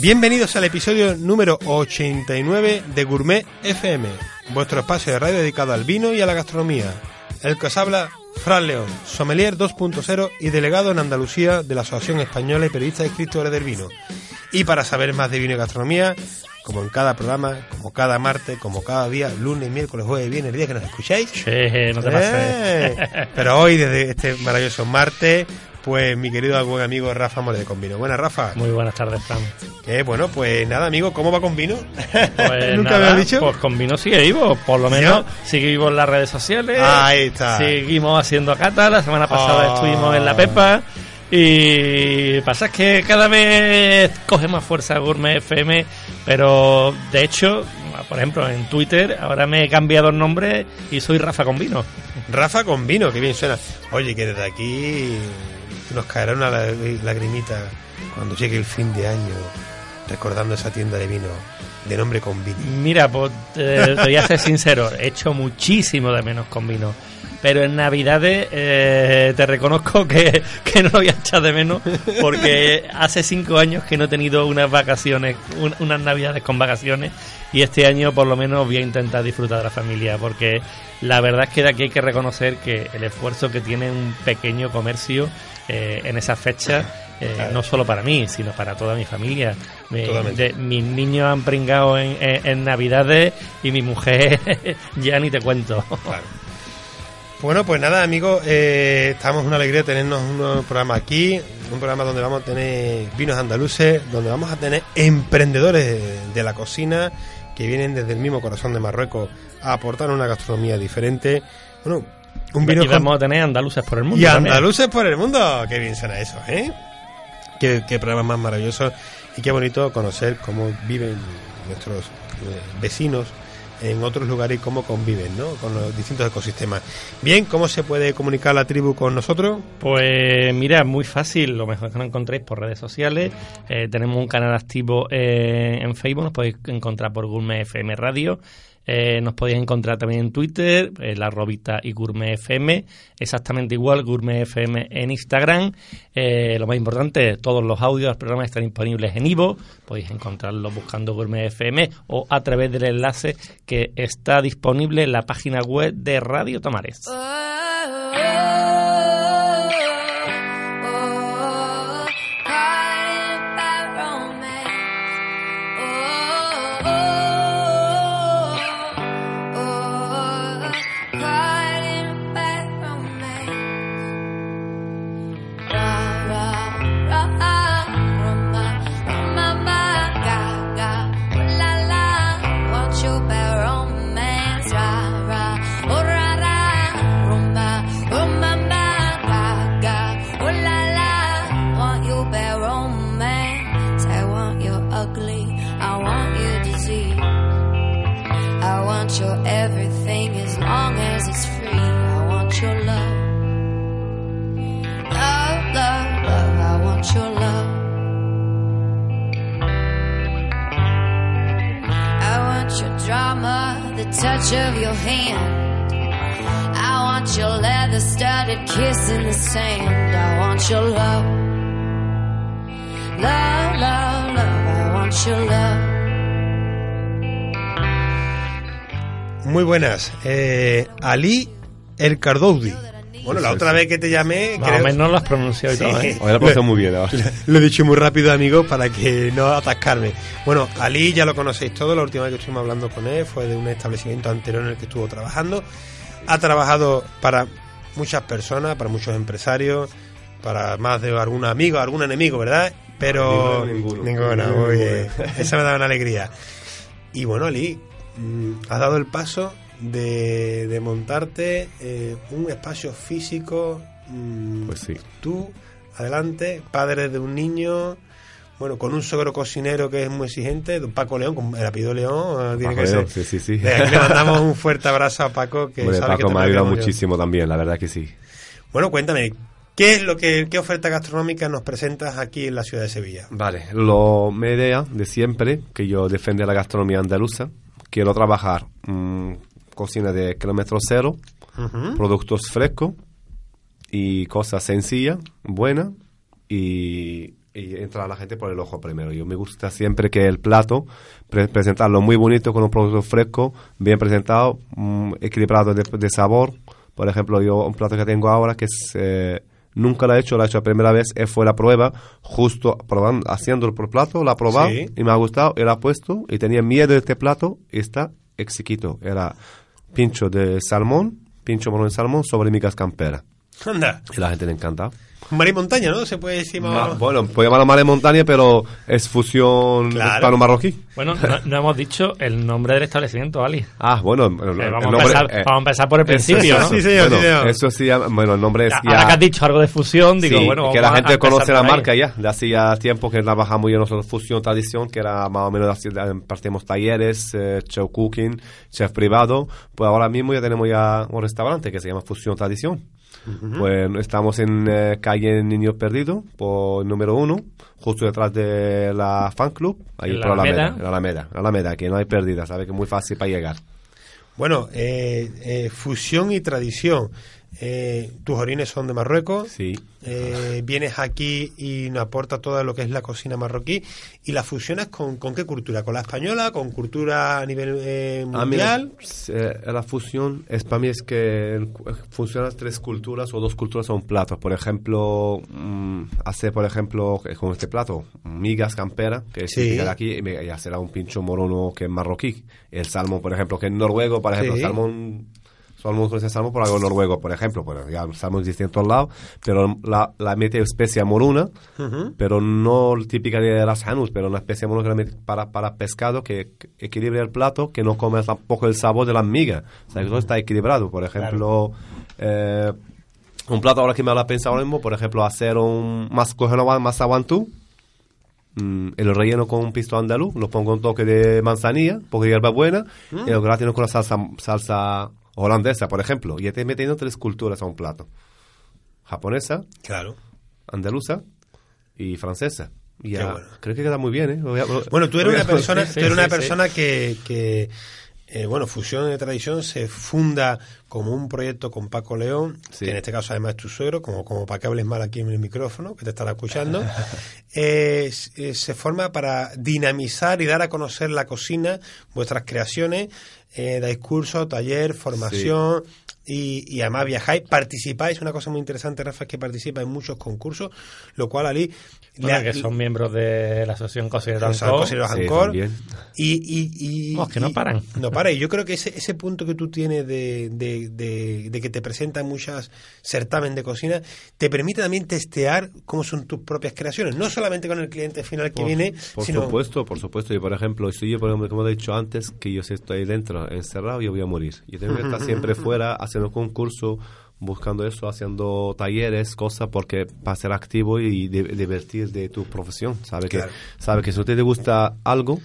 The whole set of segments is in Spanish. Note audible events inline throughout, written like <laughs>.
Bienvenidos al episodio número 89 de Gourmet FM, vuestro espacio de radio dedicado al vino y a la gastronomía. El que os habla, Fran León, sommelier 2.0 y delegado en Andalucía de la Asociación Española y Periodistas y Escritores del Vino. Y para saber más de vino y gastronomía, como en cada programa, como cada martes, como cada día, lunes, miércoles, jueves viernes, el día que nos escuchéis, Sí, no te pases. Eh, Pero hoy, desde este maravilloso martes, pues mi querido buen amigo Rafa More de Convino. Buenas, Rafa. Muy buenas tardes, Fran. Que bueno, pues nada, amigo, ¿cómo va con vino? Pues <laughs> ¿Nunca nada, me has dicho? Pues con vino sigue vivo, por lo menos sigue vivo en las redes sociales. Ahí está. Seguimos haciendo cata, la semana pasada Oh. estuvimos en La Pepa. Y pasa es que cada vez coge más fuerza Gourmet FM, pero de hecho, por ejemplo, en Twitter ahora me he cambiado el nombre y soy Rafa con vino. Rafa con vino, que bien suena. Oye, que desde aquí nos caerá una la- lagrimita cuando llegue el fin de año, recordando esa tienda de vino de nombre con vino. Mira, pues te voy a ser sincero, he hecho muchísimo de menos con vino. Pero en Navidades eh, te reconozco que, no lo voy a echar de menos porque hace cinco años que no he tenido unas vacaciones, un- unas Navidades con vacaciones y este año por lo menos voy a intentar disfrutar de la familia porque la verdad es que de aquí hay que reconocer que el esfuerzo que tiene un pequeño comercio eh, en esa fecha eh, no solo para mí, sino para toda mi familia. De- mis niños han pringado en, en- en Navidades y mi mujer <laughs> ya ni te cuento. Claro. Bueno, pues nada, amigos, eh, estamos una alegría tenernos un programa aquí, un programa donde vamos a tener vinos andaluces, donde vamos a tener emprendedores de la cocina que vienen desde el mismo corazón de Marruecos a aportar una gastronomía diferente. Bueno, un vino y con- vamos a tener andaluces por el mundo. y también. andaluces por el mundo. Qué bien suena eso, ¿eh? Qué, qué programa más maravilloso y qué bonito conocer cómo viven nuestros eh, vecinos en otros lugares y cómo conviven, ¿no? Con los distintos ecosistemas. Bien, ¿cómo se puede comunicar la tribu con nosotros? Pues mira, muy fácil, lo mejor es que nos encontréis por redes sociales. Eh, tenemos un canal activo eh, en Facebook, nos podéis encontrar por Gourmet FM Radio. Eh, nos podéis encontrar también en Twitter, eh, la robita y Gourmet FM, exactamente igual, Gourmet FM en Instagram. Eh, lo más importante, todos los audios del programa están disponibles en Ivo, podéis encontrarlos buscando Gourmet FM o a través del enlace que está disponible en la página web de Radio Tomares. Romance, of your hand. I want your leather studded kiss in the sand. I want your love. Love, love, love. I want your love. Muy buenas. Eh, Ali El Cardoudi. Bueno, la Sí, otra sí. vez que te llamé, Más o creo- menos lo has pronunciado y todo, ¿eh? Hoy la pasé muy bien. ¿no? Lo he dicho muy rápido, amigos, para que no atascarme. Bueno, Ali ya lo conocéis todo. La última vez que estuvimos hablando con él fue de un establecimiento anterior en el que estuvo trabajando. Ha trabajado para muchas personas, para muchos empresarios, para más de algún amigo, algún enemigo, ¿verdad? Pero Ninguno, ninguno. ninguna, muy bien. Esa me da una alegría. Y bueno, Ali, mm, has dado el paso de, de montarte eh, un espacio físico. mm, Pues sí. tú, adelante, padre de un niño, bueno, con un suegro cocinero que es muy exigente, don Paco León, con el apellido León, eh, tiene Paco que León, ser. sí, sí, sí. De aquí le mandamos un fuerte abrazo a Paco, que Hombre, sabe Paco me ha ayudado muchísimo también, la verdad que sí. Bueno, cuéntame, ¿qué es lo que, qué oferta gastronómica nos presentas aquí en la ciudad de Sevilla? Vale, lo, mi idea de siempre, que yo defiendo la gastronomía andaluza, quiero trabajar mm, cocina de kilómetro cero, productos frescos y cosas sencillas, buenas y, y entrar a la gente por el ojo primero. Yo me gusta siempre que el plato, pre- presentarlo muy bonito con un producto fresco, bien presentado, mm, equilibrado de, de sabor. Por ejemplo, yo un plato que tengo ahora que es... eh, Nunca lo he hecho, lo he hecho la primera vez, eh, fue la prueba, justo probando, haciéndolo por plato, la he probado Sí. y me ha gustado, y la he puesto y tenía miedo de este plato y está exquisito. Era pincho de salmón, pincho morón de salmón sobre migas campera. Anda, Y la gente le encanta. mar y montaña, ¿no? Se puede decir más Ma- bueno, puede llamarlo mar en montaña, pero es fusión Claro. hispano-marroquí. Bueno, no, no hemos dicho el nombre del establecimiento, Ali. Ah, bueno, el- el Eh, vamos, a nombre, empezar, eh, vamos a empezar por el eso- principio, ¿no? Sí, señor, bueno, sí, señor. Eso sí, ya- bueno, el nombre es Ahora ya... que has dicho algo de fusión, digo, sí, bueno, que la a- a gente conoce la marca ya, de hacía tiempo que trabajamos ya nosotros Fusión Tradición, que era más o menos así, partimos talleres, eh, chef cooking, chef privado, pues ahora mismo ya tenemos ya un restaurante que se llama Fusión Tradición. Pues estamos en eh, calle Niño Perdido, por número uno, justo detrás de la fan club, ahí ¿En la por Alameda, Alameda? en Alameda, Alameda, que no hay pérdida, sabe que es muy fácil para llegar. Bueno, eh, eh, fusión y tradición. Eh, tus orígenes son de Marruecos. Sí. Eh, vienes aquí y nos aporta todo lo que es la cocina marroquí y la fusionas con, con qué cultura, con la española, con cultura a nivel eh, A mí mundial. la, fusión es para mí es que funcionan tres culturas o dos culturas a un plato. Por ejemplo, mm, hacer por ejemplo con este plato migas campera que es Sí. de aquí y, me- y hacer un pincho morono que es marroquí. El salmón, por ejemplo, que es noruego, por ejemplo, Sí. salmón Salmón con ese salmón por algo noruego, por ejemplo. Bueno, ya el salmón existe en todos lados, pero la, la mete especia moruna, pero no típica de las hanus, pero una especie moruna que la mete para, para pescado que, que equilibre el plato, que no come tampoco el sabor de la miga. O sea, que todo está equilibrado. Por ejemplo, eh, un plato ahora que me lo he pensado ahora mismo, por ejemplo, hacer un más coger una masa guantú, mm, el relleno con un pisto andaluz, lo pongo un toque de manzanilla, un poco de hierba buena, y lo gratino con la salsa, salsa holandesa, por ejemplo. Y estoy metiendo tres culturas a un plato. Japonesa, Claro. andaluza y francesa. Y ya, bueno. creo que queda muy bien, ¿eh? A- Bueno, tú eres una persona, sí, <laughs> tú eres sí, una sí. persona que, que eh, bueno, Fusión de Tradición se funda como un proyecto con Paco León, que en este caso además es tu suegro, como, como para que hables mal aquí en el micrófono, que te estará escuchando. <laughs> Eh, eh, se forma para dinamizar y dar a conocer la cocina, vuestras creaciones, eh, dais cursos, taller, formación. Y, y además viajáis, participáis, una cosa muy interesante, Rafa, es que participa en muchos concursos, lo cual Ali... Bueno, le- que son miembros de la Asociación Ancor. Cocineros Sí, Ancor. también. Y, y, y- Vamos, que no paran. No para. Y yo creo que ese, ese punto que tú tienes de, de, de- de que te presentan muchas certámenes de cocina, te permite también testear cómo son tus propias creaciones. No solamente con el cliente final que Por- viene, Por sino... supuesto, por supuesto. Y por ejemplo, si yo, por ejemplo, como he dicho antes, que yo estoy dentro, encerrado, yo voy a morir. Yo tengo que estar siempre <laughs> fuera, haciendo concurso, buscando eso, haciendo talleres, cosas, porque para ser activo y di- divertir de tu profesión. Sabe Claro. que, sabe que si a ti te gusta algo,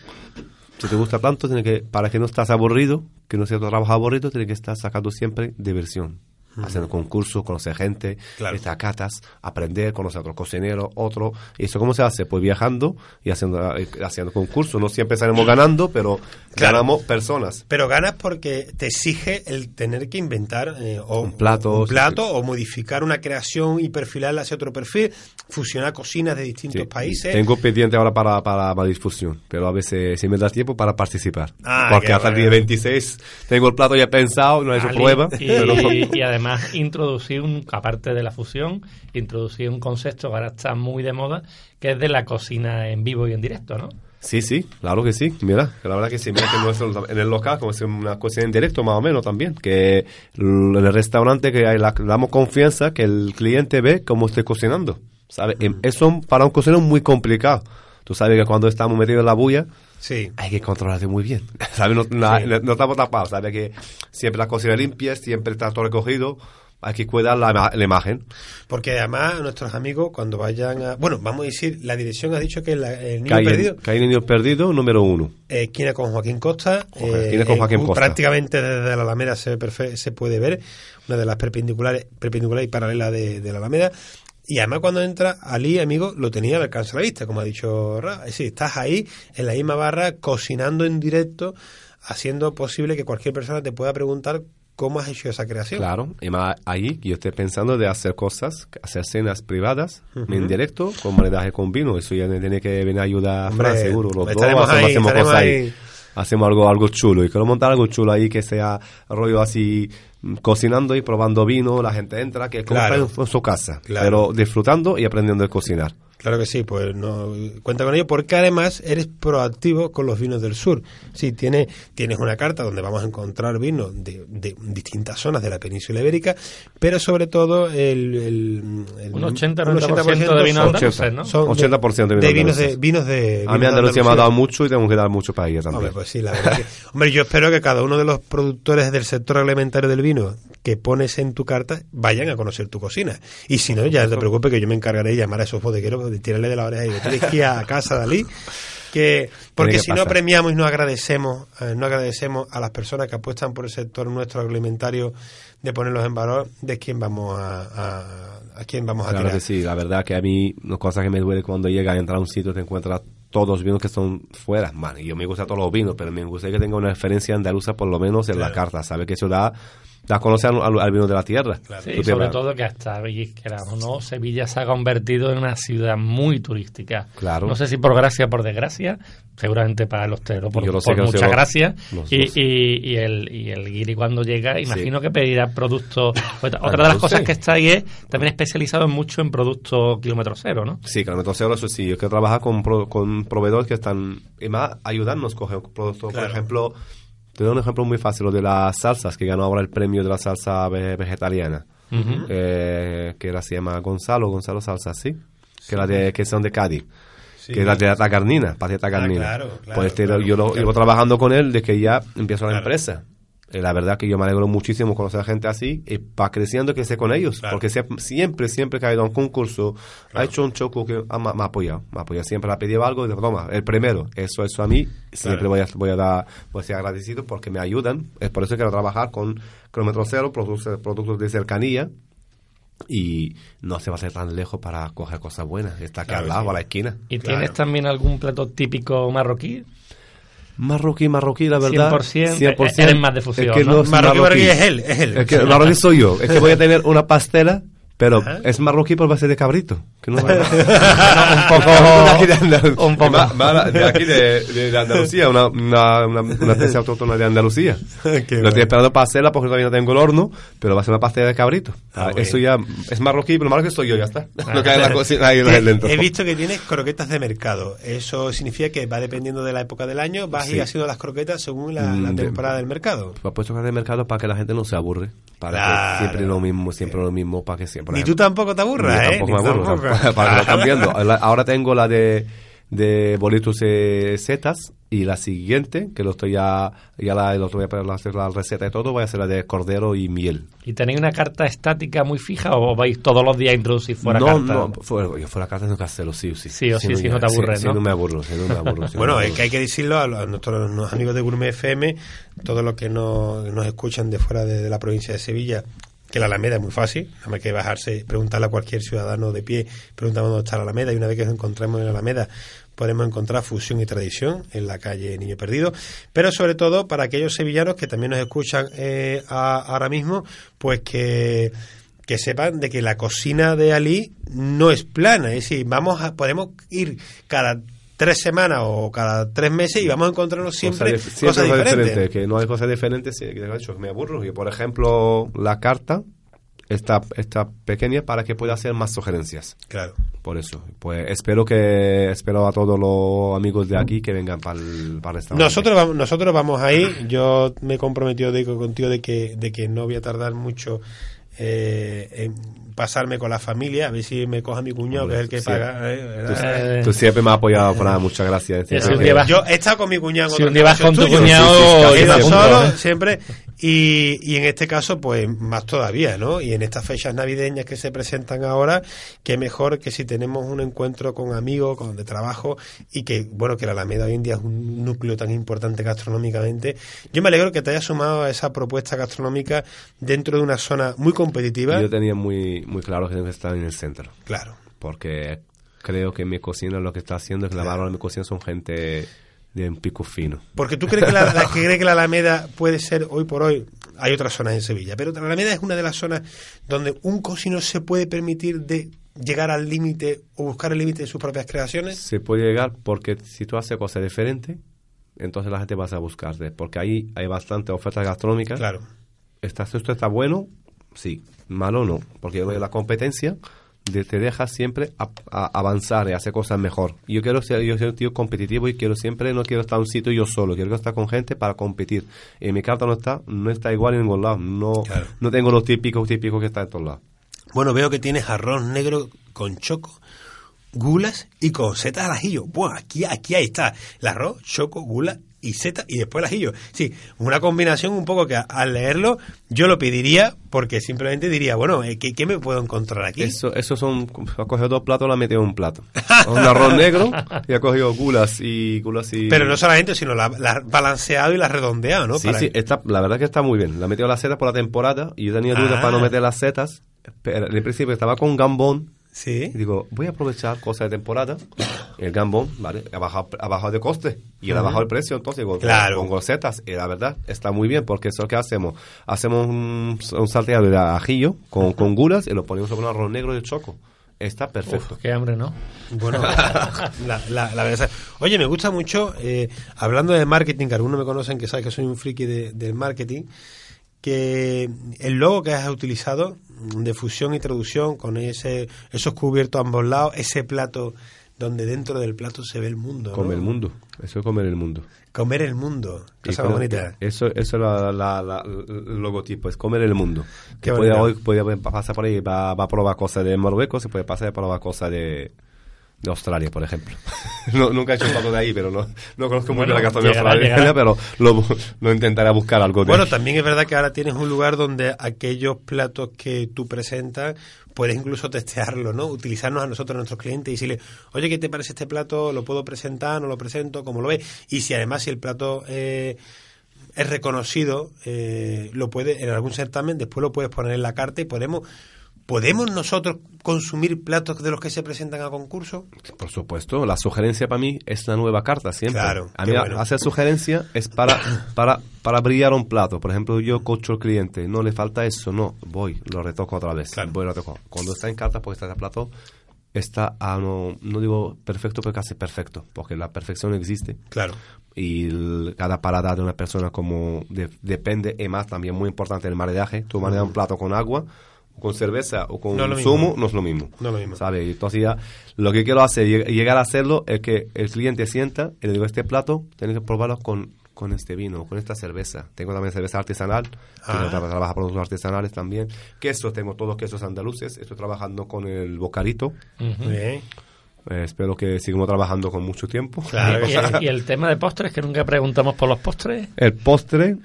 si te gusta tanto, tiene que, para que no estás aburrido, que no sea tu trabajo aburrido, tiene que estar sacando siempre diversión. Haciendo concursos, conocer gente, Claro. estas catas, aprender, conocer a otros cocineros, otro. ¿Y eso cómo se hace? Pues viajando y haciendo, eh, haciendo concursos. No siempre salimos ganando, pero Claro. ganamos personas. Pero ganas porque te exige el tener que inventar eh, o, Un plato, un plato sí, sí. o modificar una creación y perfilarla hacia otro perfil, fusionar cocinas de distintos Sí. países. Tengo pendiente ahora para, para la difusión, pero a veces sí me da tiempo para participar. Ah, Porque hasta el día 26 tengo el plato ya pensado, no he hecho prueba. Y, pero- y además introducir, un, aparte de la fusión, introducir un concepto que ahora está muy de moda, que es de la cocina en vivo y en directo, ¿no? Sí, sí, claro que sí. Mira, la verdad que sí, mira que nuestro- en el local, como es una cocina en directo más o menos también, que el restaurante que hay la- damos confianza que el cliente ve cómo estoy cocinando. ¿Sabes? Em, Eso para un cocinero es muy complicado. Tú sabes que cuando estamos metidos en la bulla, Sí. hay que controlarte muy bien. <laughs> ¿Sabes? No, no- Sí. no- estamos tapados. ¿Sabes? Que siempre la cocina limpia, siempre está todo recogido. Hay que cuidar la, la imagen. Porque además nuestros amigos cuando vayan a... Bueno, vamos a decir, la dirección has dicho que la- el niño hay, perdido, que hay niños perdidos, número uno. eh, esquina con Joaquín Costa. Joder, eh, esquina con Joaquín un- Costa. Prácticamente desde la Alameda se, se puede ver, una de las perpendiculares, perpendicular y paralela de, de la Alameda. Y además cuando entra Ali, amigo, lo tenía al alcance de la vista, como ha dicho Ra. Es decir, estás ahí en la misma barra cocinando en directo, haciendo posible que cualquier persona te pueda preguntar cómo has hecho esa creación. Claro, y más ahí yo estoy pensando de hacer cosas, hacer cenas privadas en directo con maridaje con vino. Eso ya me tiene que venir a ayudar a Fran, seguro. Los dos hacemos, ahí, hacemos cosas ahí. ahí. Hacemos algo, algo chulo. Y quiero montar algo chulo ahí que sea rollo así cocinando y probando vino. La gente entra, que es como Claro. en su casa, Claro. pero disfrutando y aprendiendo a cocinar. Claro que sí, pues no cuenta con ello porque además eres proactivo con los vinos del sur. Sí, tienes, tienes una carta donde vamos a encontrar vinos de, de distintas zonas de la península ibérica, pero sobre todo el, el, el- Un 80-90% de vinos andaluces, ¿no? son 80% de vinos de vinos de vinos de A mí vinos de Andalucía me ha dado mucho y tengo que dar mucho para ella también. Hombre, pues sí, la verdad que- hombre, yo espero que cada uno de los productores del sector alimentario del vino que pones en tu carta vayan a conocer tu cocina. Y si no, ya no te preocupes que yo me encargaré de llamar a esos bodegueros, de tirarle de la oreja y de tienes que ir a casa, Dalí. Que, porque que si no premiamos y no agradecemos, eh, no agradecemos a las personas que apuestan por el sector nuestro alimentario de ponerlos en valor, de quién vamos a, a, a quién vamos a Claro tirar. que sí, la verdad que a mí una cosa que me duele cuando llega a entrar a un sitio te encuentras todos los vinos que son fuera, man, y yo me gusta todos los vinos, pero me gusta que tenga una referencia andaluza por lo menos en la carta, ¿sabe? Que eso da, da a conocer al, al- al vino de la tierra. Sí, te sobre todo que hasta, y queramos no, Sevilla se ha convertido en una ciudad muy turística. Claro. No sé si por gracia o por desgracia, seguramente para el hostelero, por, que mucha gracia. y, y, y el, y el guiri cuando llega, imagino que pedirá productos. <laughs> Otra, otra de las cosas sí. que está ahí es también especializado mucho en productos kilómetro cero, ¿no? Sí, kilómetro cero, eso sí. Yo quiero trabajar con, pro- con proveedores que están, y más, ayudarnos a coger productos. Claro. Por ejemplo, te doy un ejemplo muy fácil, lo de las salsas, que ganó ahora el premio de la salsa ve- vegetariana. eh, que la se llama Gonzalo, Gonzalo Salsa, ¿sí? Que, la de, que son de Cádiz. Que es la de la tagarnina, patita tagarnina. claro, claro, pues este, claro, yo lo llevo trabajando con él desde que ya empezó la empresa. Eh, la verdad que yo me alegro muchísimo conocer a gente así y va creciendo que esté con ellos. Claro. Porque siempre, siempre, siempre que ha ido a un concurso, ha hecho un choco que me, ha apoyado. Me ha apoyado. Siempre le ha pedido algo y digo, toma, el primero. Eso, eso a mí siempre Claro. voy, a, voy a dar, voy a ser agradecido porque me ayudan. Es por eso que quiero trabajar con kilómetro cero, productos, productos de cercanía. Y no se va a ser tan lejos para coger cosas buenas. Está aquí Claro, al lado, sí. a la esquina. ¿Y Claro. tienes también algún plato típico marroquí? Marroquí, marroquí, la verdad. 100%, eres más de fusión, Es que ¿no? no, soy Marroquí, marroquí es él, es él. Es que marroquí soy yo. Es que voy a tener una pastela, pero Ajá. es marroquí por base de cabrito. Que no <laughs> va- un poco. <laughs> De de un poco. Ma- ma- de aquí de, de- de Andalucía, una, una, una, una especie autóctona de Andalucía. <laughs> Qué Lo bueno. estoy esperando para hacerla porque todavía no tengo el horno, pero va a ser una pastela de cabrito. Ah, Ah, Eso ya es marroquí, pero marroquí soy yo, ya está. Ah. Que hay en la cocina ahí He- dentro. He visto que tienes croquetas de mercado. Eso significa que va dependiendo de la época del año, vas a ir Sí. haciendo las croquetas según la, la Mm, de- temporada del mercado. He puesto en el mercado para que la gente no se aburre. Para Claro. que siempre lo mismo, siempre lo mismo, para que siempre. Ni tú tampoco te aburras, ¿eh? tampoco Ni me aburro, tampoco. <laughs> para que lo cambiando. Ahora- <laughs> Ahora tengo la de, de bolitos de setas y la siguiente, que lo estoy ya, ya la, el otro día para hacer la receta y todo, voy a hacer la de cordero y miel. ¿Y tenéis una carta estática muy fija o vais todos los días a introducir fuera no, carta? no, fuera, yo fuera carta tengo que hacerlo sí o sí. Sí o sí, no si no te aburres, sí, ¿no? Si no me aburro, si no me aburro. si no Bueno, me es que hay que decirlo a, los- a nuestros amigos de Gourmet FM, todos los que nos, nos escuchan de fuera de, de la provincia de Sevilla, que la Alameda es muy fácil, nada más que bajarse, preguntarle a cualquier ciudadano de pie, preguntamos dónde está la Alameda, y una vez que nos encontremos en la Alameda, podemos encontrar fusión y tradición en la calle Niño Perdido, pero sobre todo para aquellos sevillanos que también nos escuchan eh, ahora mismo, pues que que sepan de que la cocina de Ali no es plana, es decir, vamos a, podemos ir cada tres semanas o cada tres meses y vamos a encontrarnos siempre Cosas dif- cosas, siempre diferentes. que no hay cosas diferentes, que de hecho me aburro. Y por ejemplo, la carta está, está pequeña para que pueda hacer más sugerencias. Claro. Por eso, pues espero que espero a todos los amigos de aquí que vengan para el, para. Nosotros vamos, nosotros vamos ahí. Yo me he comprometido de, contigo de que, de que no voy a tardar mucho eh, en pasarme con la familia, a ver si me coja mi cuñado, que es el que paga. eh, Tú. Eh, tú siempre me has apoyado, Fran, muchas gracias. Yo he estado con mi cuñado Si un día vas con tu cuñado, He solo ¿eh? siempre y, y en este caso pues más todavía ¿no? y en estas fechas navideñas que se presentan ahora qué mejor que si tenemos un encuentro con amigos con de trabajo y que bueno que la Alameda hoy en día es un núcleo tan importante gastronómicamente yo me alegro que te hayas sumado a esa propuesta gastronómica dentro de una zona muy competitiva Yo tenía muy, muy claro que tengo que estar en el centro. claro Porque creo que mi cocina lo que está haciendo es que la de mi cocina son gente de un pico fino. Porque tú crees que la, la- que cree que la Alameda puede ser hoy por hoy, hay otras zonas en Sevilla, pero la Alameda es una de las zonas donde un cocinero se puede permitir de llegar al límite o buscar el límite de sus propias creaciones. Se puede llegar porque si tú haces cosas diferentes, entonces la gente va a buscarte. Porque ahí hay bastante oferta gastronómica. Claro. ¿Está, ¿Esto está bueno? Sí. Malo no. Porque yo veo la competencia te deja siempre a- a- avanzar y hacer cosas mejor. Yo quiero ser, yo soy un tío competitivo y quiero siempre, no quiero estar en un sitio yo solo, quiero estar con gente para competir. Y mi carta no está, no está igual en ningún lado. No, Claro. no tengo los típicos, típicos que están en todos lados. Bueno, veo que tienes arroz negro con choco, gulas y con setas al ajillo. Buah, aquí, aquí ahí está. El arroz, choco, gula y seta y después el ajillo. Sí, una combinación un poco que a- al leerlo yo lo pediría porque simplemente diría, bueno, eh, ¿qué, qué me puedo encontrar aquí? Eso, eso son, ha cogido dos platos, lo ha metido en un plato. un arroz negro y ha cogido gulas y gulas y... Pero no solamente, sino la, la balanceado y la redondeado, ¿no? Sí, Para- sí, está, la verdad que está muy bien. Le ha metido las setas por la temporada y yo tenía dudas Ah. para no meter las setas. Pero en principio estaba con gambón Sí. y digo, voy a aprovechar cosas de temporada. El gambón, ¿vale? Ha bajado, ha bajado de coste y él ha bajado el precio, entonces digo, Claro. con, con setas. Y la verdad está muy bien porque eso que hacemos. Hacemos un, un salteado de ajillo con, con gulas y lo ponemos sobre un arroz negro de choco. Está perfecto. Uf, qué hambre, ¿no? Bueno, <laughs> la, la- la verdad. es- Oye, me gusta mucho, eh, hablando de marketing, que algunos me conocen que saben que soy un friki de- del marketing, que el logo que has utilizado de fusión y traducción con ese esos cubiertos a ambos lados, ese plato donde dentro del plato se ve el mundo. ¿no? Comer el mundo. Eso es comer el mundo. Comer el mundo. Y Cosa bonita. Eso, eso es la, la- la- el logotipo, es comer el mundo. Qué Que puede, hoy puede pasar por ahí, va, va a probar cosas de Marruecos, se puede pasar a probar cosas de, de Australia, por ejemplo. <laughs> No, nunca he hecho un plato de ahí, pero no, no conozco muy Bueno, bien la gastronomía australiana, pero lo, lo intentaré buscar algo de Bueno, también es verdad que ahora tienes un lugar donde aquellos platos que tú presentas puedes incluso testearlo, ¿no? Utilizarnos a nosotros, a nuestros clientes y decirle, oye, ¿qué te parece este plato? ¿Lo puedo presentar? ¿No lo presento? ¿Cómo lo ves? Y si además si el plato eh, es reconocido, eh, lo puede en algún certamen, después lo puedes poner en la carta y podemos ¿Podemos nosotros consumir platos de los que se presentan a concurso? Por supuesto, la sugerencia para mí es la nueva carta siempre. Claro, a mí bueno. hacer sugerencia es para, para, para brillar un plato. Por ejemplo, yo cocho al cliente, no le falta eso, no, voy, lo retoco otra vez. Claro. Voy, lo retoco. Cuando está en carta, porque está el plato, está, a no, no digo perfecto, pero casi perfecto, porque la perfección existe. Claro. Y el- cada parada de una persona como de- depende, y más también muy importante el maridaje. Tú mareas un plato con agua, con cerveza o con No es lo mismo. zumo, no es lo mismo. No es lo mismo. ¿Sabe? Y Entonces ya, lo que quiero hacer, lleg- llegar a hacerlo, es que el cliente sienta y le digo, este plato, tienes que probarlo con, con este vino, con esta cerveza. Tengo también cerveza artesanal, que Ah. tra- trabaja productos artesanales también. Quesos, tengo todos quesos andaluces. Estoy trabajando con el bocarito. Bien. Eh, espero que sigamos trabajando con mucho tiempo. Claro que y, sí. el, y el tema de postres, que nunca preguntamos por los postres. El postre,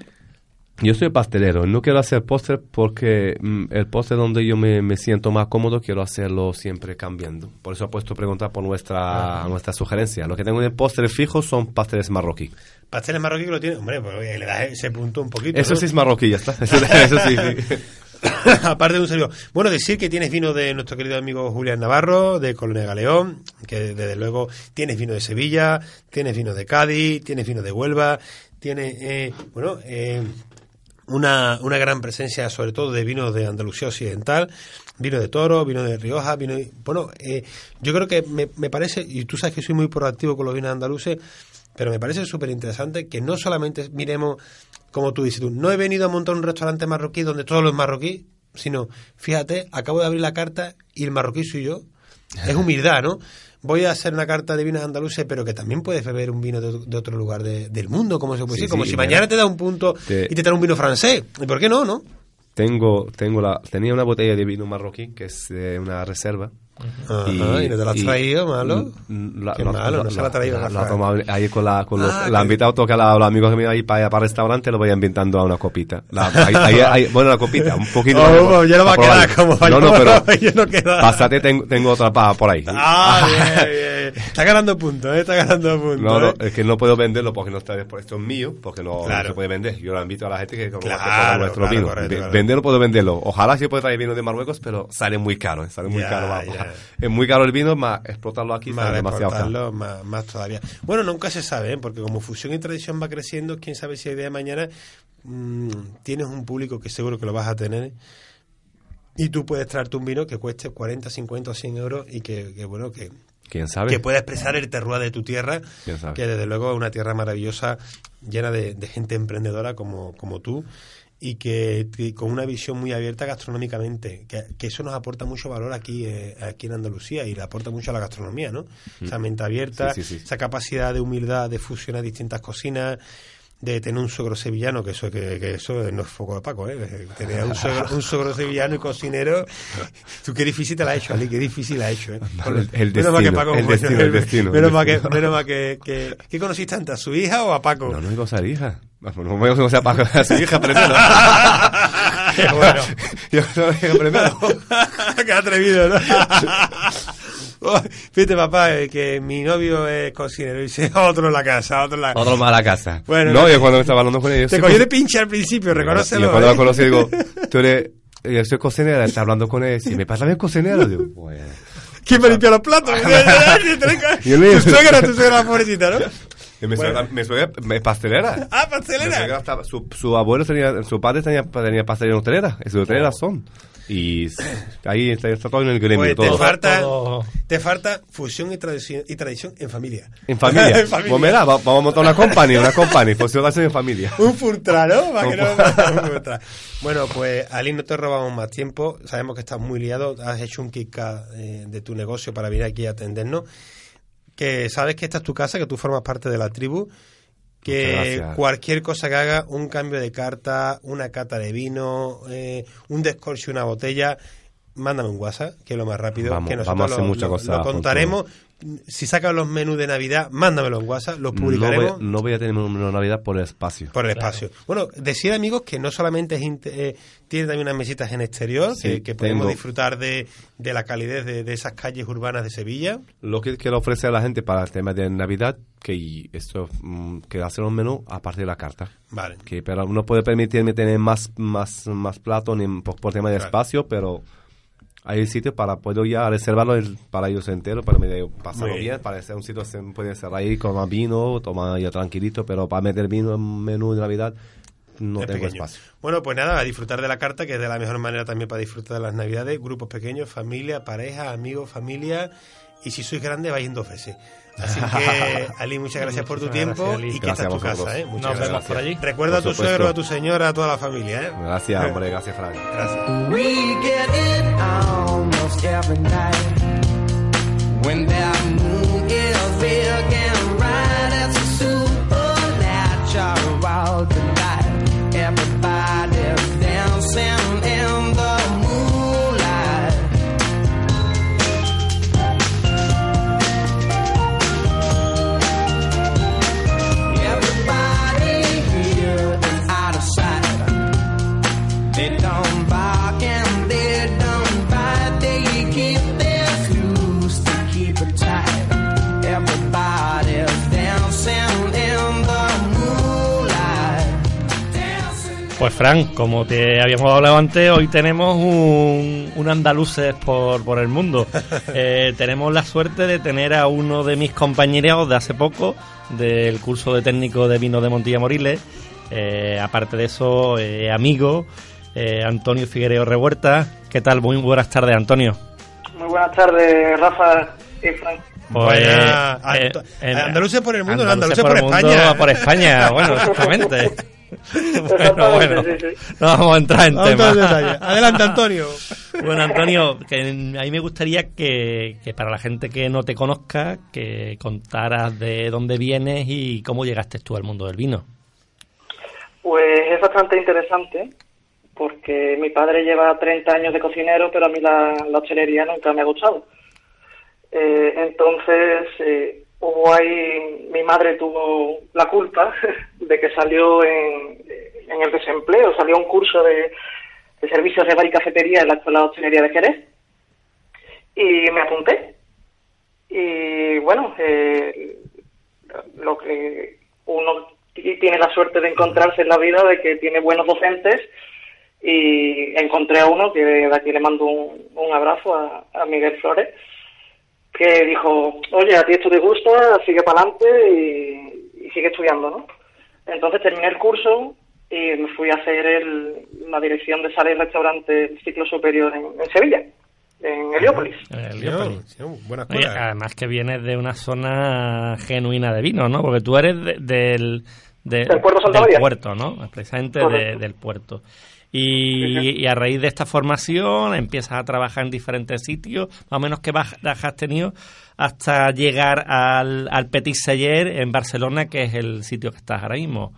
yo soy pastelero, no quiero hacer postre porque mm, el postre donde yo me, me siento más cómodo quiero hacerlo siempre cambiando. Por eso he puesto preguntar por nuestra, nuestra sugerencia. Lo que tengo en postre fijo son pasteles marroquí. Pasteles marroquí que lo tiene, hombre, pues le das ese punto un poquito. Eso ¿no? sí es marroquí, ya está. <laughs> Eso, eso sí, sí. <coughs> aparte de un servidor. Bueno, decir que tienes vino de nuestro querido amigo Julián Navarro, de Colonia Galeón, que desde luego tienes vino de Sevilla, tienes vino de Cádiz, tienes vino de Huelva, tienes, eh, bueno, eh, una, una gran presencia sobre todo de vinos de Andalucía Occidental, vino de Toro, vino de Rioja, vino bueno, eh, yo creo que me, me parece, y tú sabes que soy muy proactivo con los vinos andaluces, pero me parece súper interesante que no solamente miremos, como tú dices tú, no he venido a montar un restaurante marroquí donde todos los marroquí, sino, fíjate, acabo de abrir la carta y el marroquí soy yo. Es humildad, ¿no? Voy a hacer una carta de vinos andaluces, pero que también puedes beber un vino de, de otro lugar de- del mundo, como se puede Sí, decir. Como sí, si mañana te da un punto Te- y te trae un vino francés. ¿Y por qué no, no? Tengo, tengo la, tenía una botella de vino marroquí, que es eh, una reserva. Ajá, y, no te la has traído, malo. La, Qué malo, no se la ha traído, La, tomado ahí con, la, con los, Ah, la que- invitado toca a los amigos que me ahí para, para el restaurante, lo voy invitando a una copita. Ahí- ahí- ahí- bueno, la copita, un poquito. <laughs> Oh, para- ya no va a quedar como No, no, pero <laughs> ya no queda. pásate, tengo, tengo otra pa- por ahí. Ah, <laughs> bien, bien. Está ganando puntos, ¿eh? Está ganando puntos. No, no, ¿eh? es que no puedo venderlo porque no está después, esto es mío, porque no, no se puede vender. Yo lo invito a la gente que como Claro, nuestro claro, vino. correcto. Venderlo puedo venderlo. Ojalá sí pueda traer vino de Marruecos, pero sale muy caro, ¿eh? sale muy caro. Es muy caro el vino, más explotarlo aquí Más demasiado más, más todavía. Bueno, nunca se sabe, ¿eh? porque como fusión y tradición va creciendo, quién sabe si el día de mañana mm, tienes un público que seguro que lo vas a tener y tú puedes traerte un vino que cueste 40, 50 o 100 euros y que, que, bueno, que, ¿Quién sabe? que pueda expresar el terroir de tu tierra, que desde luego es una tierra maravillosa, llena de, de gente emprendedora como, como tú y que, con una visión muy abierta gastronómicamente, que, que eso nos aporta mucho valor aquí, eh, aquí en Andalucía y le aporta mucho a la gastronomía, ¿no? Esa mente abierta, Mm. Sí, sí, sí. esa capacidad de humildad de fusionar distintas cocinas, de tener un suegro sevillano, que eso que, que eso no es foco de Paco, ¿eh? Tener un suegro, un suegro sevillano y cocinero, tú qué difícil te la has hecho, Ali, qué difícil la has hecho, ¿eh? El- el Menos mal que Paco- el destino, el destino, el Menos mal que, menos mal que, que- ¿qué conociste antes, a su hija o a Paco? No, no hay cosa de hija. Bueno, no voy a a Paco, a su hija primero. <laughs> Qué bueno. <laughs> Yo la hija primero. qué atrevido, ¿no? <laughs> Oh, Fíjate, papá, eh, que mi novio es cocinero y dice <laughs> otro en la casa, otro en la Otro más a la casa. Bueno, no, no. yo cuando estaba hablando con ellos. Te cogió de pinche al principio, reconócelo. Yo cuando ¿eh? la conocí digo, <laughs> tú eres, yo soy cocinera, está hablando con él, si me pasa bien cocinero, digo, bueno. ¿Quién me limpia los platos? <laughs> Yo le- tu suegra, tu suegra pobrecita, ¿no? Y mi suegra, mi suegra es pastelera. Ah, Mi suegra pastelera. estaba- su, su abuelo tenía, su padre tenía, tenía pastelería en hotelera, y sus hoteleras son. Y ahí está, está todo en el gremio, Pues te todo. falta, Todo- te falta fusión y tradición, y tradición en familia. En familia. <laughs> en familia. Pues mira, va- vamos a montar una company, una company, fusión en familia. <laughs> Un Furtra, ¿no? Para que no- un Furtra. <laughs> Bueno, pues Ali, no te robamos más tiempo. Sabemos que estás muy liado. Has hecho un kick eh, de tu negocio para venir aquí a atendernos. Que sabes que esta es tu casa, que tú formas parte de la tribu. Que cualquier cosa que haga, un cambio de carta, una cata de vino, eh, un descorche, una botella, mándame un WhatsApp, que es lo más rápido. Vamos, que nosotros vamos a hacer lo, muchas lo- cosas lo juntos. Si sacas los menús de Navidad, mándamelo en WhatsApp, los No voy, publicaremos no voy a tener una Navidad por el espacio. por el espacio. Bueno, decir amigos que no solamente es eh, tiene también unas mesitas en exterior, Sí, que, que podemos tengo. disfrutar de, de la calidez de, de esas calles urbanas de Sevilla. Lo que quiero ofrecer a la gente para el tema de Navidad, que esto, mm, que hacer un menú aparte de la carta. Vale. Que pero no puede permitirme tener más más más plato ni por, por tema de Claro. espacio, pero hay sitio para puedo ya reservarlo el- para ellos entero, para medio pasarlo bien. bien. para ser un sitio se puede ser ahí con más vino, tomar ya tranquilito, pero para meter vino en menú de Navidad no es tengo pequeño. espacio. Bueno, pues nada, a disfrutar de la carta, que es de la mejor manera también para disfrutar de las Navidades. Grupos pequeños, familia, pareja, amigos, familia. Y si sois grande, vais en dos veces. Así <laughs> que, Ali, muchas gracias por tu tiempo Ali. y que Gracias esta es a tu vosotros. casa. ¿eh? Muchas Nos gracias. vemos por allí. Recuerda a Por tu supuesto. suegro, a tu señora, a toda la familia. ¿eh? Gracias, hombre, gracias, Frank. Gracias. We get it almost every night when that moon is big and bright. It's a supernatural delight. Pues Fran, como te habíamos hablado antes, hoy tenemos un, un andaluces por, por el mundo. <laughs> Eh, tenemos la suerte de tener a uno de mis compañeros de hace poco, del curso de técnico de vino de Montilla Moriles. Eh, aparte de eso, eh, amigo, eh, Antonio Figuereo Revuerta. ¿Qué tal? Muy buenas tardes, Antonio. Muy buenas tardes, Rafa y Frank. Pues, Vaya, eh, eh, andaluces por el mundo, andaluces andaluces por el mundo, España. por España, bueno, <laughs> exactamente. <laughs> bueno, bueno, sí, sí. no vamos a entrar en Vamos a tema. entrar en detalle. Adelante, Antonio. <laughs> Bueno, Antonio, que a mí me gustaría que, que para la gente que no te conozca, que contaras de dónde vienes y cómo llegaste tú al mundo del vino. Pues es bastante interesante porque mi padre lleva 30 años de cocinero, pero a mí la, la hostelería nunca me ha gustado. Eh, entonces, eh, hubo ahí, mi madre tuvo la culpa <laughs> de que salió en, en el desempleo, salió un curso de, de servicios de bar y cafetería en la Escuela de Hostelería de Jerez y me apunté. Y bueno, eh, lo que uno tiene la suerte de encontrarse en la vida de que tiene buenos docentes y encontré a uno que de aquí le mando un, un abrazo a Miguel Flores que dijo, oye, a ti esto te gusta, sigue para adelante y, y sigue estudiando, ¿no? Entonces terminé el curso y me fui a hacer el- la dirección de sala y restaurante del ciclo superior en, en Sevilla, en Heliópolis. buena Oye, además que vienes de una zona genuina de vino, ¿no? Porque tú eres de- del, de- Del puerto Santa del María. puerto, ¿no? Precisamente del puerto. Y, y a raíz de esta formación empiezas a trabajar en diferentes sitios, más o menos qué bajas has tenido hasta llegar al, al Petit Celler en Barcelona, que es el sitio que estás ahora mismo.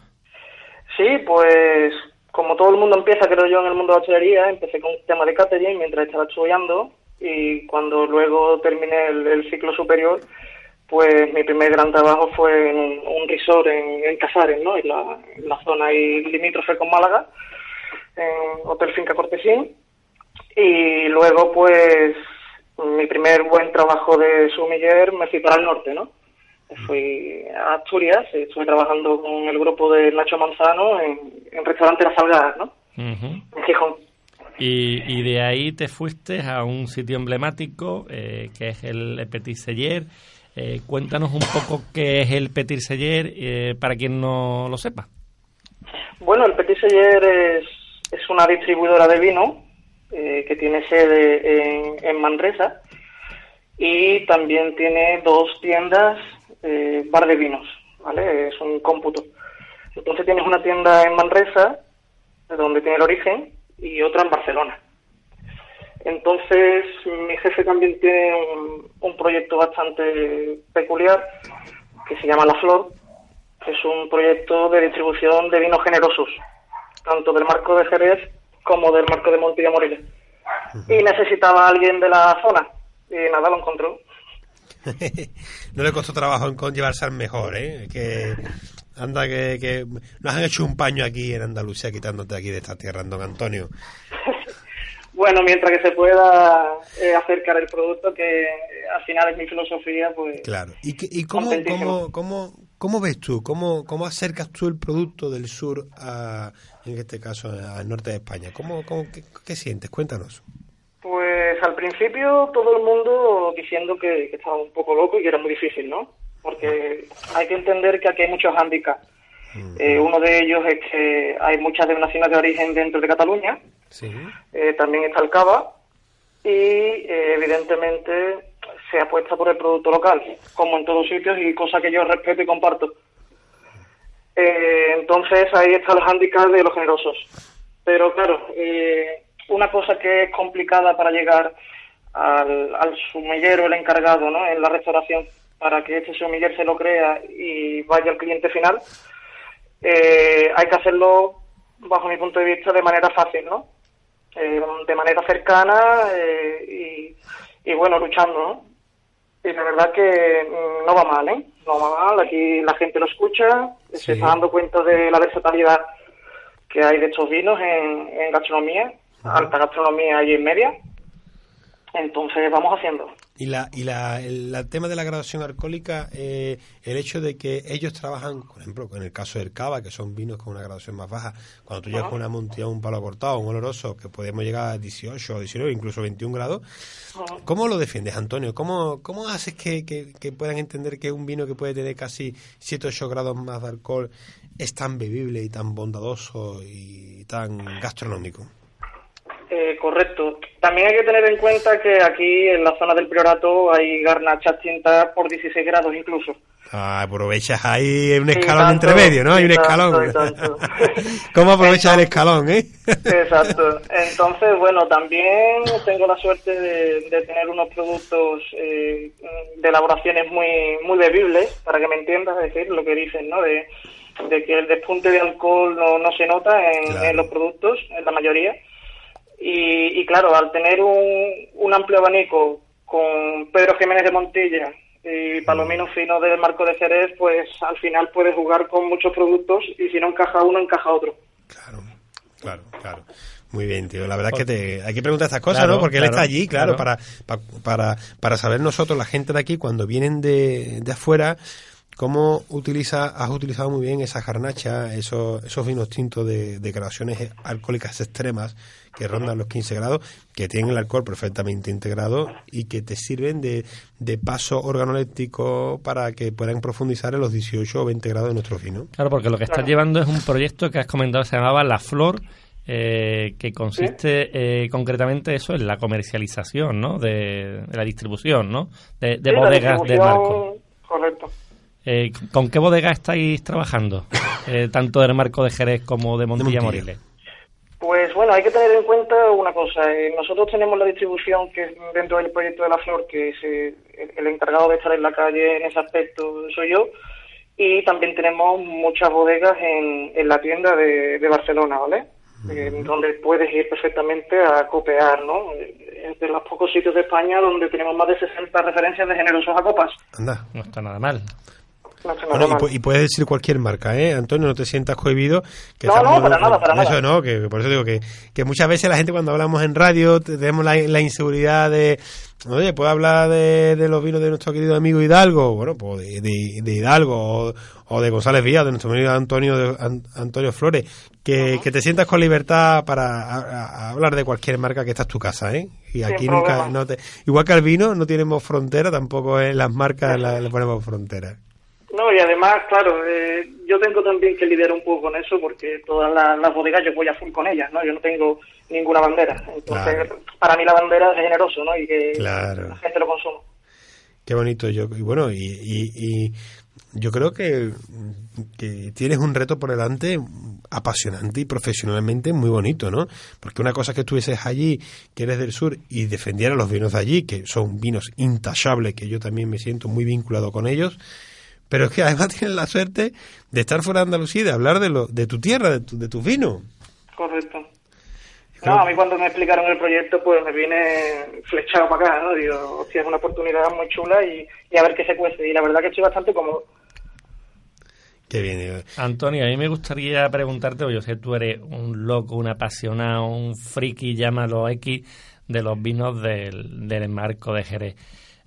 Sí, pues como todo el mundo empieza, creo yo, en el mundo de la hostelería, empecé con un tema de catering mientras estaba estudiando y cuando luego terminé el, el ciclo superior, pues mi primer gran trabajo fue en un, un resort en, en Casares, ¿no? En la, en la zona ahí limítrofe con Málaga, en Hotel Finca Cortesín. Y luego, pues, mi primer buen trabajo de sumiller me fui para el norte, ¿no? Fui a Asturias, estuve trabajando con el grupo de Nacho Manzano en, en restaurante Las Salgadas, ¿no? Ujú. En Gijón. Y, y de ahí te fuiste a un sitio emblemático eh, que es el Petit Celler. Eh, cuéntanos un poco qué es el Petit Celler eh, para quien no lo sepa. Bueno, el Petit Celler es, es una distribuidora de vino eh, que tiene sede en, en Manresa y también tiene dos tiendas eh, bar de vinos, ¿vale? Es un cómputo. Entonces tienes una tienda en Manresa, de donde tiene el origen, y otra en Barcelona. Entonces, mi jefe también tiene un, un proyecto bastante peculiar que se llama La Flor, que es un proyecto de distribución de vinos generosos, tanto del marco de Jerez como del marco de Montilla Moriles. Y necesitaba a alguien de la zona, y nada, lo encontró. <laughs> no le costó trabajo en llevarse al mejor, ¿eh? Que anda que, que nos han hecho un paño aquí en Andalucía quitándote aquí de esta tierra, don Antonio. <laughs> Bueno, mientras que se pueda eh, acercar el producto, que eh, al final es mi filosofía, pues Claro. ¿Y, y cómo, cómo, cómo, cómo ves tú? ¿Cómo, ¿Cómo acercas tú el producto del sur a, en este caso, al norte de España? ¿Cómo, cómo, qué, qué sientes? Cuéntanos. Pues al principio todo el mundo diciendo que, que estaba un poco loco y que era muy difícil, ¿no? Porque hay que entender que aquí hay muchos hándicaps. Eh, uno de ellos es que hay muchas denominaciones de origen dentro de Cataluña, Sí. eh, también está el cava y eh, evidentemente se apuesta por el producto local, como en todos sitios y cosa que yo respeto y comparto. Eh, entonces ahí está el hándicap de los generosos. Pero claro, eh, una cosa que es complicada para llegar al, sumillero, el encargado ¿no? en la restauración, para que este sumiller se lo crea y vaya al cliente final, eh, hay que hacerlo, bajo mi punto de vista, de manera fácil, ¿no? De manera cercana y, y, bueno, luchando, ¿no? Y la verdad que mm, no va mal, ¿eh? No va mal, aquí la gente lo escucha, se está dando cuenta de la versatilidad que hay de estos vinos en, en gastronomía, alta gastronomía y en media. Entonces vamos haciendo. Y la y la, el, tema de la graduación alcohólica, eh, el hecho de que ellos trabajan, por ejemplo, en el caso del cava, que son vinos con una graduación más baja, cuando tú llegas con una montilla, un palo cortado, un oloroso, que podemos llegar a 18, 19, incluso 21 grados, ¿cómo lo defiendes, Antonio? ¿Cómo, cómo haces que, que, que puedan entender que un vino que puede tener casi 7 8 grados más de alcohol es tan bebible y tan bondadoso y tan gastronómico? Eh, correcto. También hay que tener en cuenta que aquí en la zona del Priorato hay garnachas tintas por 16 grados incluso. Ah, aprovechas ahí un escalón tanto, entre medio, ¿no? Hay un escalón. tanto. <laughs> ¿Cómo aprovechas el escalón, eh? Exacto. Entonces, bueno, también tengo la suerte de, de tener unos productos eh, de elaboraciones muy muy bebibles, para que me entiendas, es decir, lo que dicen, ¿no? De, de que el despunte de alcohol no, no se nota en, Claro. en los productos, en la mayoría. Y, y claro, al tener un, un amplio abanico con Pedro Jiménez de Montilla y Palomino Fino del Marco de Jerez, pues al final puedes jugar con muchos productos y si no encaja uno, encaja otro. Claro, claro, claro. Muy bien, tío. La verdad es que te, hay que preguntar estas cosas, Claro, ¿no? Porque él está allí, claro, claro. Para, pa- para, para saber nosotros, la gente de aquí, cuando vienen de, de afuera, cómo utiliza, has utilizado muy bien esa garnacha, esos, esos vinos tintos de, de graduaciones alcohólicas extremas que rondan los 15 grados, que tienen el alcohol perfectamente integrado y que te sirven de, de paso organoléptico para que puedan profundizar en los 18 o 20 grados de nuestro vino. Claro, porque lo que estás llevando es un proyecto que has comentado, se llamaba La Flor, eh, que consiste eh, concretamente eso en la comercialización, ¿no? De, de la distribución, ¿no? De, de Sí, bodegas de marco. Correcto. Eh, ¿Con qué bodega estáis trabajando? <laughs> Eh, tanto del marco de Jerez como de Montilla, Montilla. Moriles. Pues bueno, hay que tener en cuenta una cosa. eh, nosotros tenemos la distribución que es dentro del proyecto de la flor, que es eh, el- encargado de estar en la calle en ese aspecto soy yo. Y también tenemos muchas bodegas en, en la tienda de, de Barcelona, ¿vale? Eh, donde puedes ir perfectamente a copear, ¿no? Es de los pocos sitios de España donde tenemos más de 60 referencias de generosos a copas. Anda. No está nada mal. No está Bueno, y, y puedes decir cualquier marca, ¿eh? Antonio, no te sientas cohibido. Que No, no, para nada, para Eso nada. no, que por eso digo que, que muchas veces la gente cuando hablamos en radio te- tenemos la, la inseguridad de, oye, ¿puedo hablar de, de los vinos de nuestro querido amigo Hidalgo? Bueno, pues de, de- de Hidalgo o, o de González Villa, de nuestro amigo Antonio, de- An- Antonio Flores. Que, que te sientas con libertad para a- a- a hablar de cualquier marca que esta es tu casa, ¿eh? Y aquí nunca, problema. no te, igual que al vino, no tenemos frontera, tampoco en las marcas la- le ponemos frontera. No, y además, claro, eh, yo tengo también que lidiar un poco con eso porque todas la- las bodegas yo voy a full con ellas, ¿no? Yo no tengo ninguna bandera. Entonces, Claro. para mí la bandera es generoso, ¿no? Y que Claro. la gente lo consuma. Qué bonito, yo y bueno, y, y, y yo creo que, que tienes un reto por delante apasionante y profesionalmente muy bonito, ¿no? Porque una cosa es que estuvieses allí, que eres del sur, y defendieras los vinos de allí, que son vinos intachables, que yo también me siento muy vinculado con ellos, pero es que además <laughs> tienes la suerte de estar fuera de Andalucía y de hablar de, lo, de tu tierra, de tu, de tus vinos. Correcto. No, a mí cuando me explicaron el proyecto, pues me vine flechado para acá, ¿no? Digo, hostia, es una oportunidad muy chula y, y a ver qué se cuece. Y la verdad que estoy bastante cómodo. Qué bien. eh. Antonio, a mí me gustaría preguntarte, porque yo sé que tú eres un loco, un apasionado, un friki, llámalo X, de los vinos del, del marco de Jerez.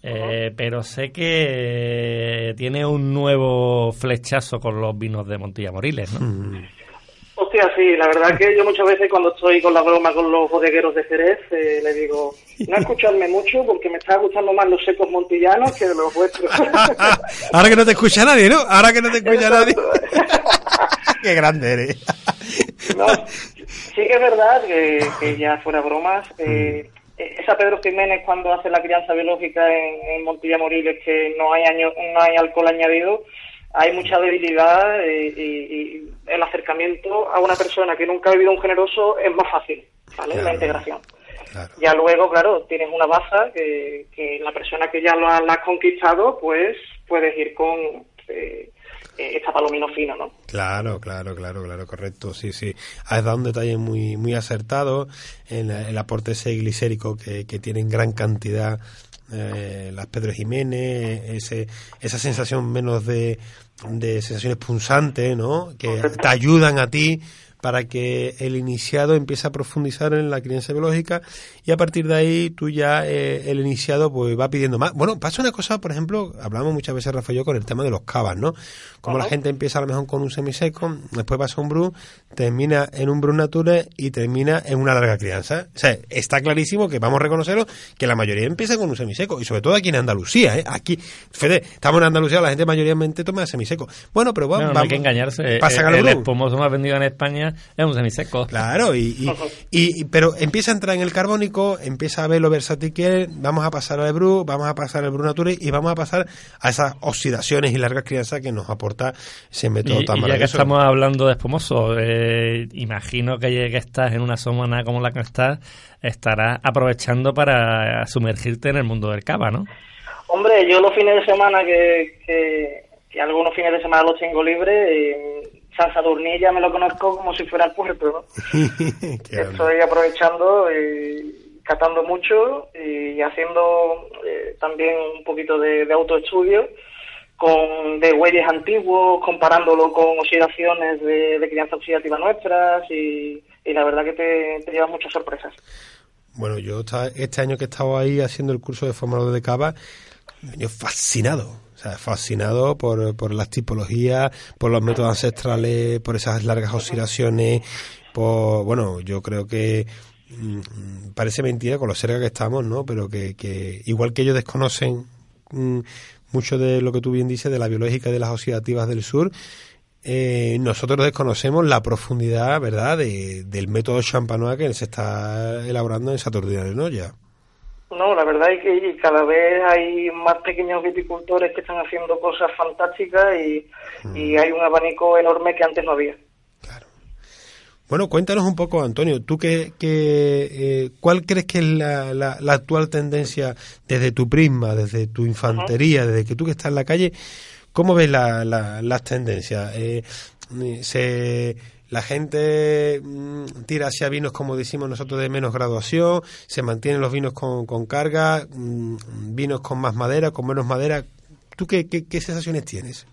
Eh, Pero sé que tiene un nuevo flechazo con los vinos de Montilla Moriles, ¿no? Hostia, sí, la verdad que yo muchas veces cuando estoy con la broma con los bodegueros de Jerez, eh, le digo, no <laughs> escucharme mucho porque me está gustando más los secos montillanos que los vuestros. <laughs> Ahora que no te escucha nadie, ¿no? Ahora que no te escucha nadie. <laughs> Qué grande eres. No, sí que es verdad que, que ya fuera bromas, eh, esa Pedro Jiménez cuando hace la crianza biológica en, en Montilla Moriles que no hay año, no hay alcohol añadido, hay mucha debilidad eh, y, y el acercamiento a una persona que nunca ha vivido un generoso es más fácil, ¿vale? Claro. La integración. Claro. Ya luego, claro, tienes una baza que, que la persona que ya lo ha, la has conquistado, pues puedes ir con eh, eh, palomino fino, ¿no? Claro, claro, claro, claro, correcto, sí, sí. Has dado un detalle muy, muy acertado en la- el aporte ese glicérico que, que tiene en gran cantidad eh, las Pedro Jiménez, ese, esa sensación menos de, de sensaciones punzantes, ¿no? Que te ayudan a ti para que el iniciado empiece a profundizar en la crianza biológica y a partir de ahí tú ya, eh, el iniciado, pues va pidiendo más. Bueno, pasa una cosa, por ejemplo, hablamos muchas veces, Rafa y yo, con el tema de los cavas, ¿no? Como la gente empieza a lo mejor con un semiseco, después pasa un bru, termina en un brun nature y termina en una larga crianza. O sea, está clarísimo que vamos a reconocerlo que la mayoría empieza con un semiseco y sobre todo aquí en Andalucía, ¿eh? Aquí, Fede, estamos en Andalucía, la gente mayoritariamente toma semiseco. Bueno, pero bueno, No, no vamos, hay que engañarse. Pasa el, el bru. espumoso más vendido en España es un semiseco. Claro, y, y, y- y- pero empieza a entrar en el carbónico, empieza a ver lo versátil que es, vamos a pasar al Ebru, vamos a pasar al Ebru Nature y vamos a pasar a esas oxidaciones y largas crianzas que nos aporta ese método Y, tan y ya que maravilloso. estamos hablando de espumoso, eh, imagino que ya que estás en una zona como la que estás, estarás aprovechando para sumergirte en el mundo del cava, ¿no? Hombre, yo los fines de semana que, que, que algunos fines de semana los tengo libres, eh, San Sadurnilla me lo conozco como si fuera el puerto. <laughs> Estoy aprovechando y catando mucho y haciendo eh, también un poquito de, de autoestudio con de huellas antiguos, comparándolo con oxidaciones de, de crianza oxidativa nuestras y, y la verdad que te, te llevas muchas sorpresas. Bueno, yo este año que he estado ahí haciendo el curso de formador de cava, me he fascinado. O sea, fascinado por, por las tipologías, por los métodos ancestrales, por esas largas oxidaciones, por, bueno, yo creo que mm, parece mentira con lo cerca que estamos, ¿no? Pero que, que igual que ellos desconocen mm, mucho de lo que tú bien dices de la biológica y de las oxidativas del sur, eh, nosotros desconocemos la profundidad, ¿verdad?, de, del método champanois que se está elaborando en Saturnino, ¿no? Ya. No, la verdad es que cada vez hay más pequeños viticultores que están haciendo cosas fantásticas y, y hay un abanico enorme que antes no había. Bueno, cuéntanos un poco, Antonio, tú qué, qué, eh, ¿cuál crees que es la, la, la actual tendencia desde tu prisma, desde tu infantería, desde que tú que estás en la calle? ¿Cómo ves la, la- las tendencias? Eh, se, la gente mm, tira hacia vinos, como decimos nosotros, de menos graduación, se mantienen los vinos con, con carga, mm, vinos con más madera, con menos madera. ¿Tú qué, qué, sensaciones tienes?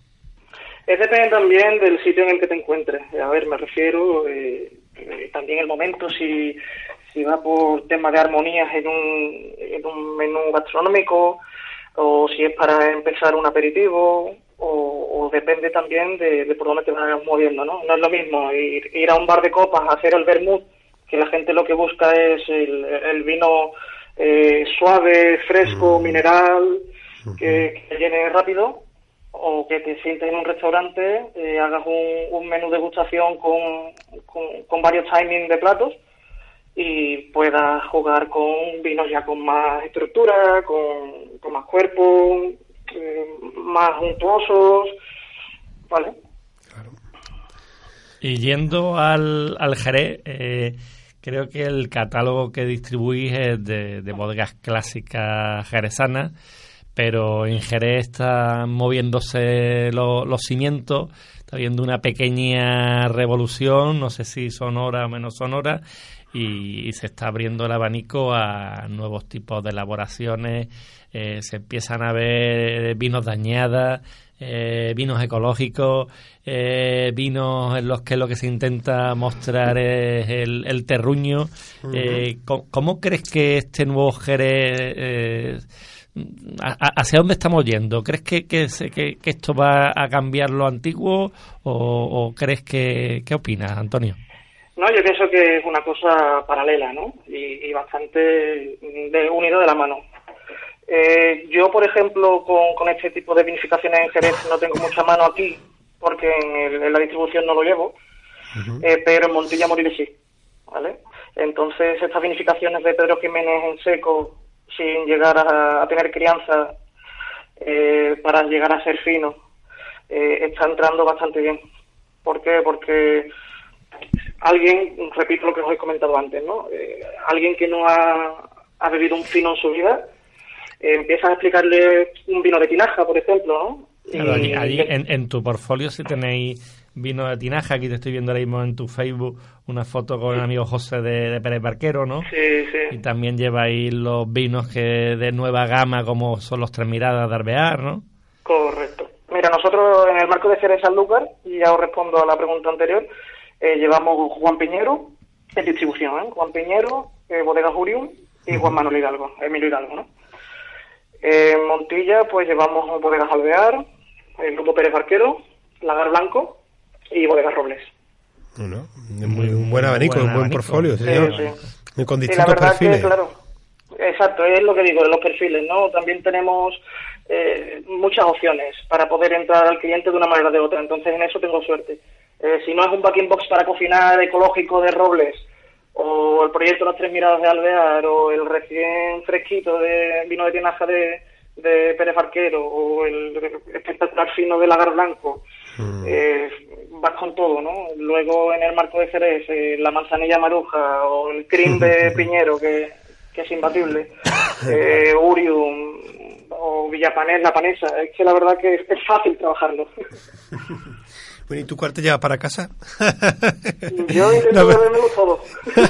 Es depende también del sitio en el que te encuentres. A ver, me refiero eh, también el momento, si, si va por tema de armonías en un, en un menú gastronómico o si es para empezar un aperitivo o, o depende también de, de por dónde te vayas moviendo, ¿no? No es lo mismo ir, ir a un bar de copas a hacer el vermut, que la gente lo que busca es el, el vino eh, suave, fresco, mineral, que, que llene rápido, o que te sientes en un restaurante, eh, hagas un, un menú degustación con, con, con varios timings de platos y puedas jugar con vinos ya con más estructura, con, con más cuerpo, más untuosos, ¿vale? Y yendo al, al Jerez, eh, creo que el catálogo que distribuís es de, de bodegas clásicas jerezanas, pero en Jerez están moviéndose lo- los cimientos, está habiendo una pequeña revolución, no sé si sonora o menos sonora, y, y se está abriendo el abanico a nuevos tipos de elaboraciones, eh, se empiezan a ver vinos dañadas, eh, vinos ecológicos, eh, vinos en los que lo que se intenta mostrar es el, el terruño. Eh, ¿cómo, cómo crees que este nuevo Jerez, eh, hacia dónde estamos yendo? ¿Crees que, que, que- que esto va a cambiar lo antiguo o, o crees que, qué opinas, Antonio? No, yo pienso que es una cosa paralela, ¿no? Y, y bastante de, unido de la mano. Eh, yo, por ejemplo, con, con este tipo de vinificaciones en Jerez no tengo mucha mano aquí, porque en, el- en la distribución no lo llevo, eh, pero en Montilla Moriles sí, ¿vale? Entonces, estas vinificaciones de Pedro Jiménez en seco, sin llegar a, a tener crianza, eh, para llegar a ser fino, eh, está entrando bastante bien. ¿Por qué? Porque alguien, repito lo que os he comentado antes, ¿no? Eh, alguien que no ha, ha bebido un fino en su vida, eh, empieza a explicarle un vino de tinaja, por ejemplo, ¿no? Claro, allí, allí en, en tu portfolio si tenéis vino de tinaja, aquí te estoy viendo ahora mismo en tu Facebook una foto con el amigo José de, de Pérez Barquero, ¿no? Sí, sí. Y también lleváis los vinos que de nueva gama como son los Tres Miradas de Arbear, ¿no? Correcto. Mira, nosotros en el marco de Jerez Sanlúcar, y ya os respondo a la pregunta anterior, eh, llevamos Juan Piñero en distribución, ¿eh? Juan Piñero, eh, Bodega Jurium y Juan Manuel Hidalgo, Emilio Hidalgo, ¿no? En Montilla, pues llevamos Bodegas Alvear, el Grupo Pérez Barquero, Lagar Blanco y Bodegas Robles. Bueno, es muy, un buen abanico, buen un buen abanico. portfolio, sí, Sí, señor. sí. Y con Y la distintos verdad perfiles. que, claro, exacto, es lo que digo, de los perfiles, ¿no? También tenemos eh, muchas opciones para poder entrar al cliente de una manera o de otra, entonces en eso tengo suerte. Eh, si no es un backing box para cocinar ecológico de Robles, o el proyecto Las Tres Miradas de Alvear, o el recién fresquito de vino de tinaja de, de Pérez Arquero, o el espectacular fino de Lagar Blanco, eh, vas con todo, ¿no? Luego en el marco de Jerez, eh, la manzanilla maruja, o el cream de <laughs> Piñero, que, que es imbatible, <laughs> eh, Urium, o Villapanés, la panesa, es que la verdad que es, es fácil trabajarlo. <laughs> Bueno, ¿y cuál te llevas para casa? <laughs> Yo intento No, todo. <laughs>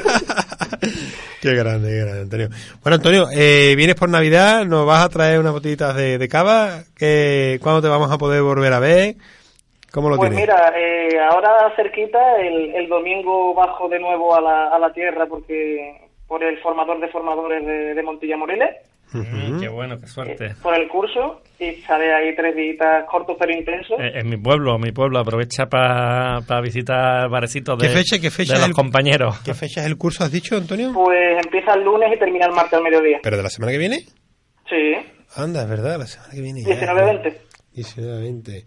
Qué grande, qué grande, Antonio. Bueno, Antonio, eh, vienes por Navidad, nos vas a traer unas botellitas de, de cava. Que, ¿Cuándo te vamos a poder volver a ver? ¿Cómo lo Pues tienes? mira, eh, ahora cerquita, el, el domingo bajo de nuevo a la, a la tierra porque por el formador de formadores de, de Montilla Moreles, Mm, Qué bueno, qué suerte. por el curso, y estaré ahí tres días cortos pero intensos. Eh, En mi pueblo, mi pueblo, aprovecha para visitar barecitos de, ¿Qué fecha- qué fecha de los el- compañeros. ¿Qué fecha es el curso, has dicho, Antonio? Pues empieza el lunes y termina el martes al mediodía. ¿Pero de la semana que viene? Sí, Anda, es verdad, la semana que viene. ya. 19-20. 19-20.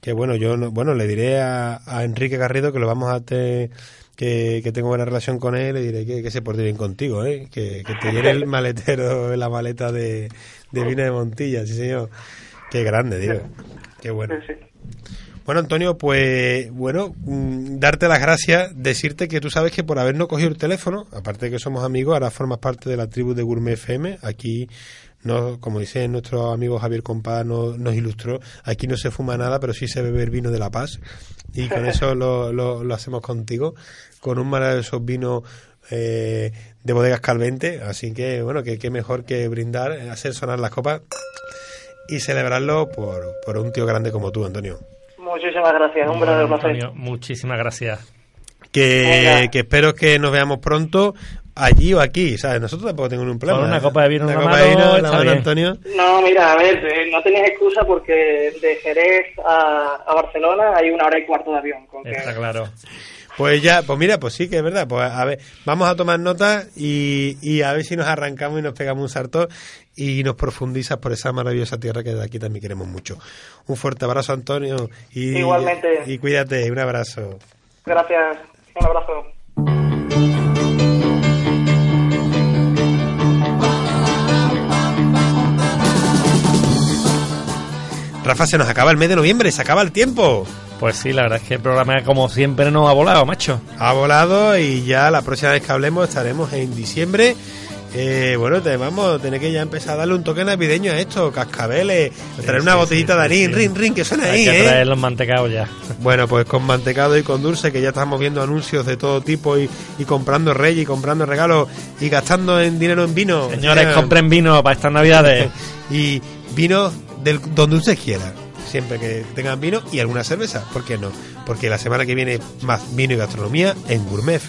Que bueno, yo no- bueno le diré a, a Enrique Garrido que lo vamos a te, que, que tengo buena relación con él, le diré que, que se porte bien contigo, ¿eh? que, que te llene el maletero, la maleta de, de vino de Montilla, sí señor. Qué grande, digo. Qué bueno. Bueno, Antonio, pues bueno, mm, darte las gracias, decirte que tú sabes que por habernos cogido el teléfono, aparte de que somos amigos, ahora formas parte de la tribu de Gourmet FM. Aquí, no, como dice nuestro amigo Javier Compada, no- nos ilustró, aquí no se fuma nada, pero sí se bebe el vino de La Paz. Y con <laughs> eso lo, lo, lo hacemos contigo, con un maravilloso vino eh, de bodegas Calvente. Así que, bueno, que qué mejor que brindar, hacer sonar las copas y celebrarlo por, por un tío grande como tú, Antonio. Muchísimas gracias, un verdadero Bueno, placer. Antonio, muchísimas gracias. que, que espero que nos veamos pronto allí o aquí, ¿sabes? Nosotros tampoco tenemos problema. Con una ¿eh? copa de vino Una copa mano, de vino en la está mano, bien. Antonio. No, mira, a ver, eh, no tenéis excusa porque de Jerez a, a Barcelona hay una hora y cuarto de avión. Con que- Está claro. Pues ya, pues mira, pues sí que es verdad. Pues a ver, vamos a tomar nota y, y a ver si nos arrancamos y nos pegamos un salto y nos profundizas por esa maravillosa tierra que de aquí también queremos mucho. Un fuerte abrazo, Antonio. Y, Igualmente. Y cuídate, un abrazo. Gracias, un abrazo. Rafa, se nos acaba el mes de noviembre, se acaba el tiempo. Pues sí, la verdad es que el programa, como siempre, nos ha volado, macho. Ha volado y ya la próxima vez que hablemos estaremos en diciembre. Eh, bueno, te vamos a tener que ya empezar a darle un toque navideño a esto, cascabeles, traer una sí, botellita sí, de sí, sí. rin, rin, que suena Hay ahí, que ¿eh? traer los mantecados ya. Bueno, pues con mantecado y con dulce, que ya estamos viendo anuncios de todo tipo y, y comprando reyes y comprando regalos y gastando en dinero en vino. Señores, Eh, compren vino para estas navidades. <laughs> Y vino del, donde ustedes quieran. Siempre que tengan vino y alguna cerveza. ¿Por qué no? Porque la semana que viene más vino y gastronomía en Gourmet